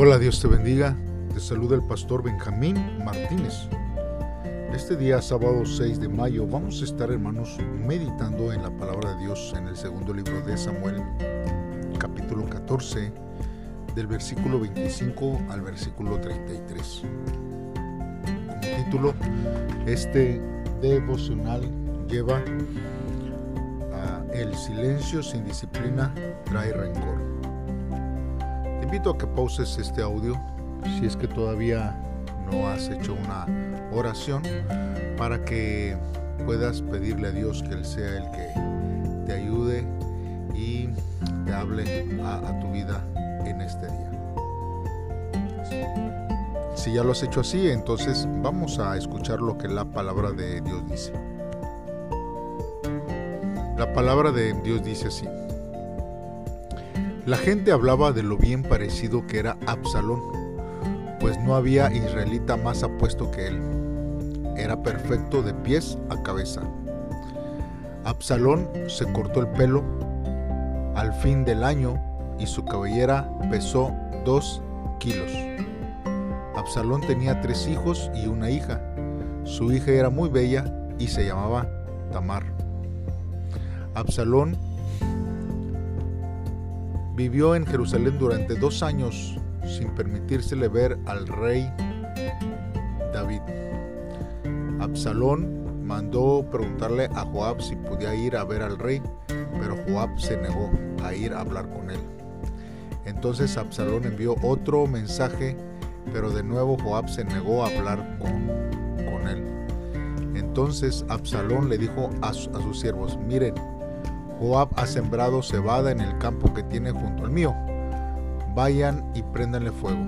Hola, Dios te bendiga. Te saluda el pastor Benjamín Martínez. Este día, sábado 6 de mayo, vamos a estar, hermanos, meditando en la palabra de Dios en el segundo libro de Samuel, capítulo 14, del versículo 25 al versículo 33. Como título, este devocional lleva a El silencio sin disciplina trae rencor invito a que pauses este audio si es que todavía no has hecho una oración para que puedas pedirle a Dios que Él sea el que te ayude y te hable a, tu vida en este día. Si ya lo has hecho así, entonces vamos a escuchar lo que la palabra de Dios dice. La palabra de Dios dice así. La gente hablaba de lo bien parecido que era Absalón, pues no había israelita más apuesto que él. Era perfecto de pies a cabeza. Absalón se cortó el pelo al fin del año y su cabellera pesó dos kilos. Absalón tenía tres hijos y una hija. Su hija era muy bella y se llamaba Tamar. Absalón Vivió en Jerusalén durante dos años sin permitírsele ver al rey David. Absalón mandó preguntarle a Joab si podía ir a ver al rey, pero Joab se negó a ir a hablar con él. Entonces Absalón envió otro mensaje, pero de nuevo Joab se negó a hablar con, con él. Entonces Absalón le dijo a, a sus siervos, miren, Joab ha sembrado cebada en el campo que tiene junto al mío. Vayan y préndanle fuego.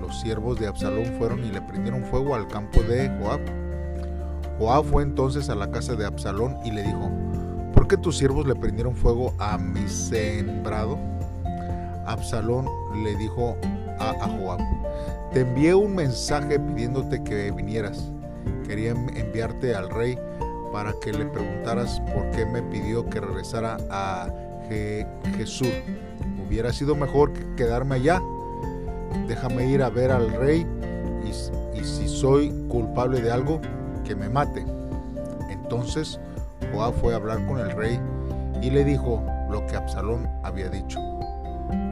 Los siervos de Absalón fueron y le prendieron fuego al campo de Joab. Joab fue entonces a la casa de Absalón y le dijo, ¿por qué tus siervos le prendieron fuego a mi sembrado? Absalón le dijo a, a Joab, te envié un mensaje pidiéndote que vinieras. Quería enviarte al rey para que le preguntaras por qué me pidió que regresara a Jesús. Hubiera sido mejor quedarme allá. Déjame ir a ver al rey y, si soy culpable de algo, que me mate. Entonces Joab fue a hablar con el rey y le dijo lo que Absalón había dicho.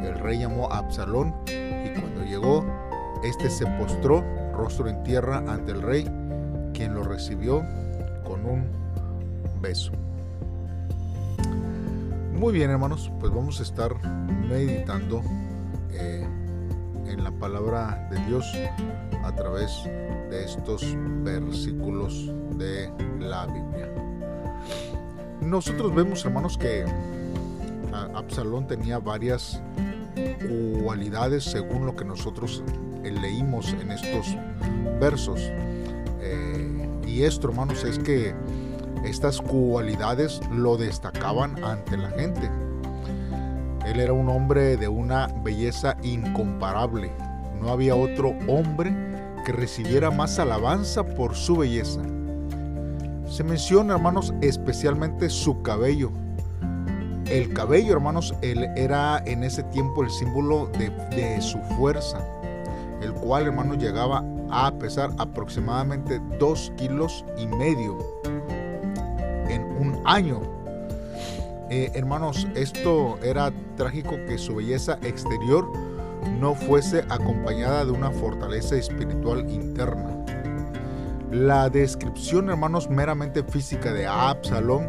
El rey llamó a Absalón y cuando llegó, este se postró rostro en tierra ante el rey, quien lo recibió un beso. Muy bien hermanos, pues vamos a estar meditando eh, en la palabra de Dios a través de estos versículos de la Biblia. Nosotros vemos hermanos que Absalón tenía varias cualidades según lo que nosotros eh, leímos en estos versos. Eh, y esto, hermanos, es que estas cualidades lo destacaban ante la gente. Él era un hombre de una belleza incomparable. No había otro hombre que recibiera más alabanza por su belleza. Se menciona, hermanos, especialmente su cabello. El cabello, hermanos, él era en ese tiempo el símbolo de, su fuerza, el cual, hermanos, llegaba a pesar aproximadamente dos kilos y medio en un año. Eh, hermanos, esto era trágico que su belleza exterior no fuese acompañada de una fortaleza espiritual interna. La descripción, hermanos, meramente física de Absalón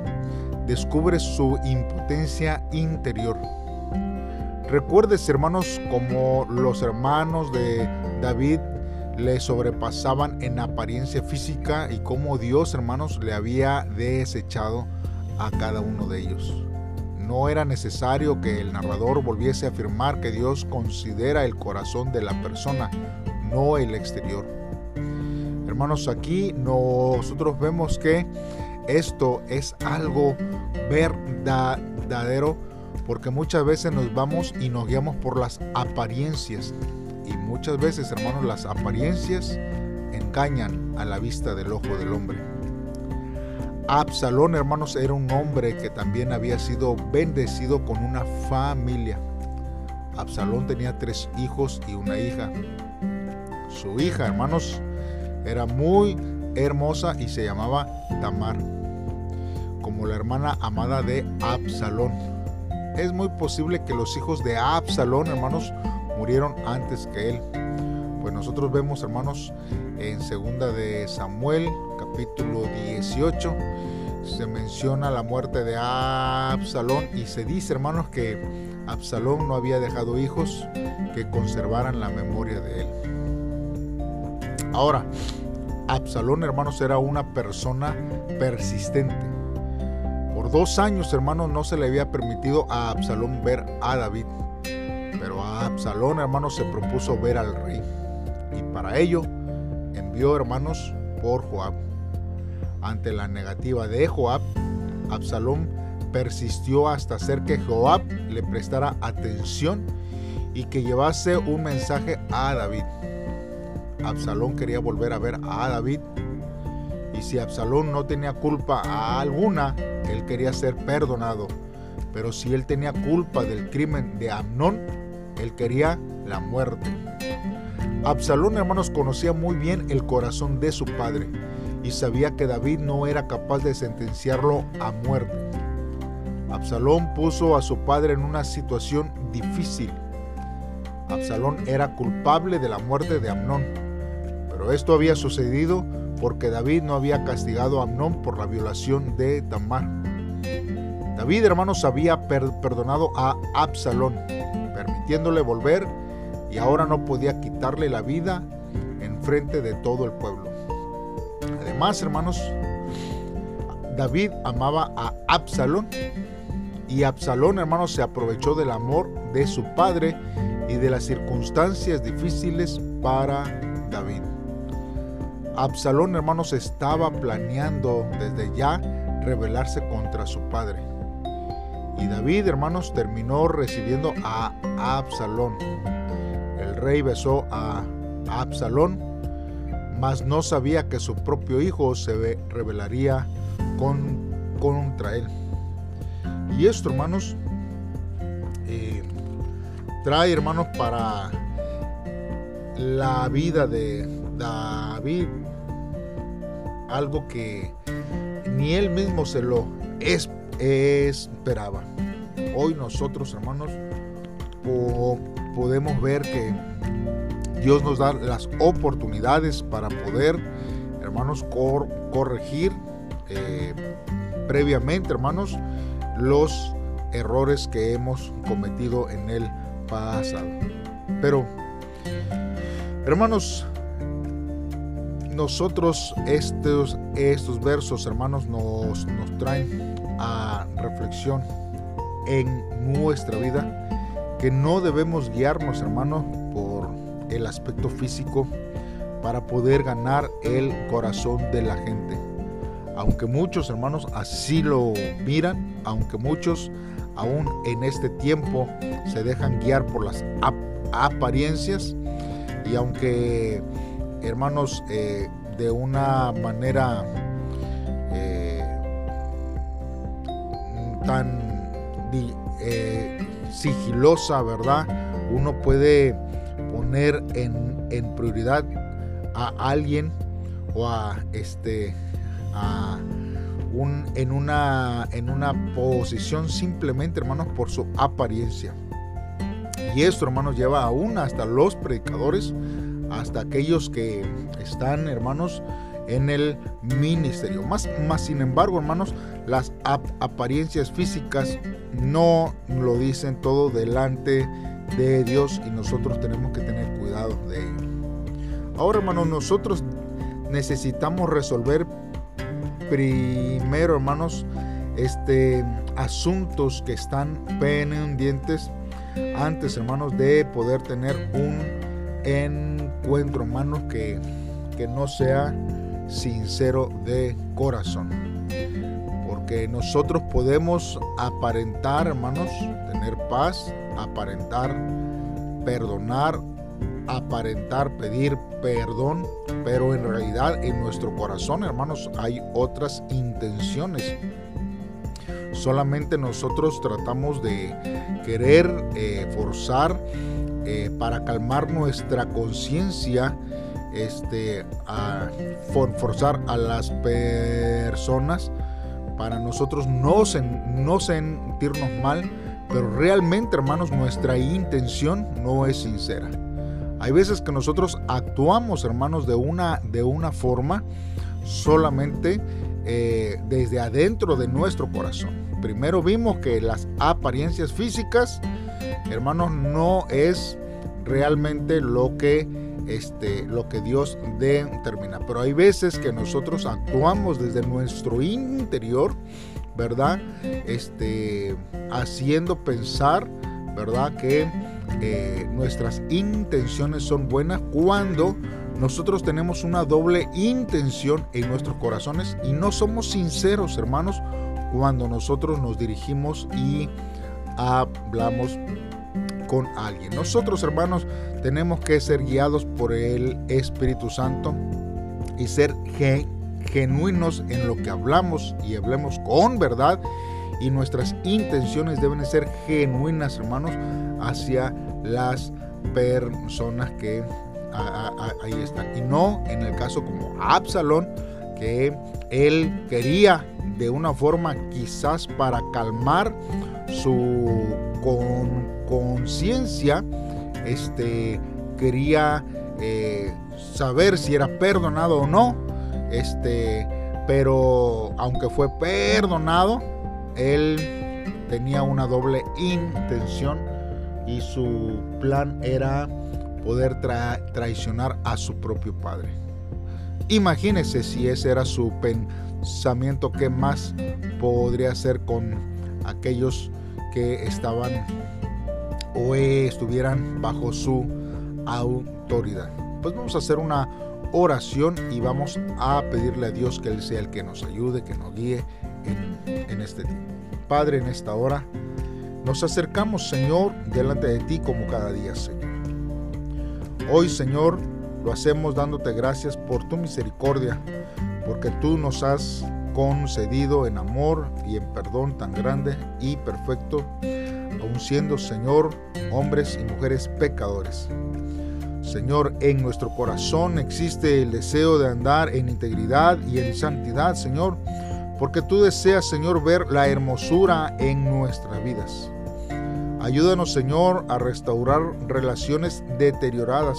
descubre su impotencia interior. Recuerdes, hermanos, como los hermanos de David le sobrepasaban en apariencia física y cómo Dios, hermanos, le había desechado a cada uno de ellos. No era necesario que el narrador volviese a afirmar que Dios considera el corazón de la persona, no el exterior. Hermanos, aquí nosotros vemos que esto es algo verdadero porque muchas veces nos vamos y nos guiamos por las apariencias y muchas veces, hermanos, las apariencias engañan a la vista del ojo del hombre. Absalón, hermanos, era un hombre que también había sido bendecido con una familia. Absalón tenía tres hijos y una hija. Su hija, hermanos, era muy hermosa y se llamaba Tamar, como la hermana amada de Absalón. Es muy posible que los hijos de Absalón, hermanos, murieron antes que él. Pues nosotros vemos, hermanos, en segunda de Samuel, capítulo 18, se menciona la muerte de Absalón y se dice, hermanos, que Absalón no había dejado hijos que conservaran la memoria de él. Ahora, Absalón, hermanos, era una persona persistente. Por dos años, hermanos, no se le había permitido a Absalón ver a David. Pero Absalón, hermanos, se propuso ver al rey. Y para ello envió, hermanos, por Joab. Ante la negativa de Joab, Absalón persistió hasta hacer que Joab le prestara atención y que llevase un mensaje a David. Absalón quería volver a ver a David. Y si Absalón no tenía culpa alguna, él quería ser perdonado. Pero si él tenía culpa del crimen de Amnón, él quería la muerte. Absalón, hermanos, conocía muy bien el corazón de su padre y sabía que David no era capaz de sentenciarlo a muerte. Absalón puso a su padre en una situación difícil. Absalón era culpable de la muerte de Amnón pero esto había sucedido porque David no había castigado a Amnón por la violación de Tamar. David, hermanos, había perdonado a Absalón, volver y ahora no podía quitarle la vida en frente de todo el pueblo. Además, hermanos, David amaba a Absalón y Absalón, hermanos, se aprovechó del amor de su padre y de las circunstancias difíciles para David. Absalón, hermanos, estaba planeando desde ya rebelarse contra su padre. Y David, hermanos, terminó recibiendo a Absalón. El rey besó a Absalón, mas no sabía que su propio hijo se rebelaría con, contra él. Y esto, hermanos, eh, trae, hermanos, para la vida de David algo que ni él mismo se lo esperaba. Hoy nosotros, hermanos, podemos ver que Dios nos da las oportunidades para poder, hermanos, corregir eh, previamente, hermanos, los errores que hemos cometido en el pasado. Pero, hermanos, nosotros estos, estos versos, hermanos, nos, nos traen a reflexión en nuestra vida que no debemos guiarnos, hermanos, por el aspecto físico para poder ganar el corazón de la gente. Aunque muchos hermanos así lo miran, aunque muchos aún en este tiempo se dejan guiar por las apariencias y aunque hermanos, eh, de una manera tan eh, sigilosa, ¿verdad? Uno puede poner en, prioridad a alguien o a este a un, en una en una posición simplemente hermanos por su apariencia y esto hermanos lleva aún hasta los predicadores hasta aquellos que están, hermanos, en el ministerio. Más, más sin embargo, hermanos, las apariencias físicas no lo dicen todo delante de Dios y nosotros tenemos que tener cuidado de ello. Ahora, hermanos, nosotros necesitamos resolver primero, hermanos, este asuntos que están pendientes antes, hermanos, de poder tener un encuentro, hermanos, que, que no sea sincero de corazón. Porque nosotros podemos aparentar, hermanos, tener paz, aparentar perdonar, aparentar pedir perdón, pero en realidad en nuestro corazón, hermanos, hay otras intenciones. Solamente nosotros tratamos de querer eh, forzar eh, para calmar nuestra conciencia, este, a forzar a las personas para nosotros no, no sentirnos mal, pero realmente, hermanos, nuestra intención no es sincera. Hay veces que nosotros actuamos, hermanos, de una, de una forma solamente eh, desde adentro de nuestro corazón. Primero vimos que las apariencias físicas, hermanos, no es realmente lo que este, lo que Dios determina. Pero hay veces que nosotros actuamos desde nuestro interior, ¿verdad? Este, haciendo pensar, ¿verdad? Que eh, nuestras intenciones son buenas cuando nosotros tenemos una doble intención en nuestros corazones y no somos sinceros, hermanos, cuando nosotros nos dirigimos y hablamos con alguien. Nosotros, hermanos, tenemos que ser guiados por el Espíritu Santo y ser genuinos en lo que hablamos y hablemos con verdad. Y nuestras intenciones deben ser genuinas, hermanos, hacia las personas que ahí están. Y no en el caso como Absalón, que él quería de una forma quizás para calmar su conciencia, este, quería eh, saber si era perdonado o no, este, pero aunque fue perdonado, él tenía una doble intención y su plan era poder traicionar a su propio padre. Imagínese si ese era su pensamiento, ¿qué más podría hacer con aquellos que estaban o estuvieran bajo su autoridad. Pues vamos a hacer una oración y vamos a pedirle a Dios que Él sea el que nos ayude, que nos guíe en, en este tiempo. Padre, en esta hora nos acercamos, Señor, delante de ti como cada día, Señor. Hoy, Señor, lo hacemos dándote gracias por tu misericordia, porque tú nos has concedido en amor y en perdón tan grande y perfecto, aun siendo, Señor, hombres y mujeres pecadores. Señor, en nuestro corazón existe el deseo de andar en integridad y en santidad, Señor, porque tú deseas, Señor, ver la hermosura en nuestras vidas. Ayúdanos, Señor, a restaurar relaciones deterioradas,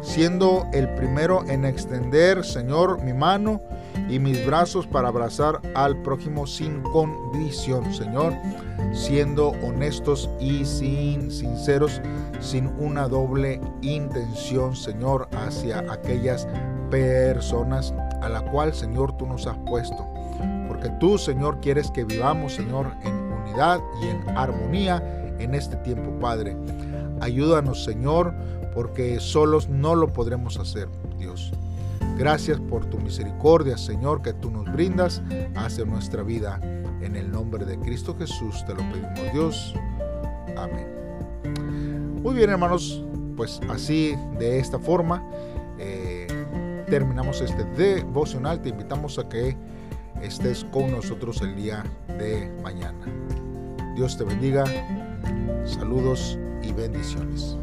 siendo el primero en extender, Señor, mi mano y mis brazos para abrazar al prójimo sin condición, Señor, siendo honestos y sin sinceros, sin una doble intención, Señor, hacia aquellas personas a la cual, Señor, tú nos has puesto. Porque tú, Señor, quieres que vivamos, Señor, en unidad y en armonía en este tiempo, Padre. Ayúdanos, Señor, porque solos no lo podremos hacer, Dios. Gracias por tu misericordia, Señor, que tú nos brindas hacia nuestra vida. En el nombre de Cristo Jesús te lo pedimos, Dios. Amén. Muy bien, hermanos, pues así, de esta forma, eh, terminamos este devocional. Te invitamos a que estés con nosotros el día de mañana. Dios te bendiga. Saludos y bendiciones.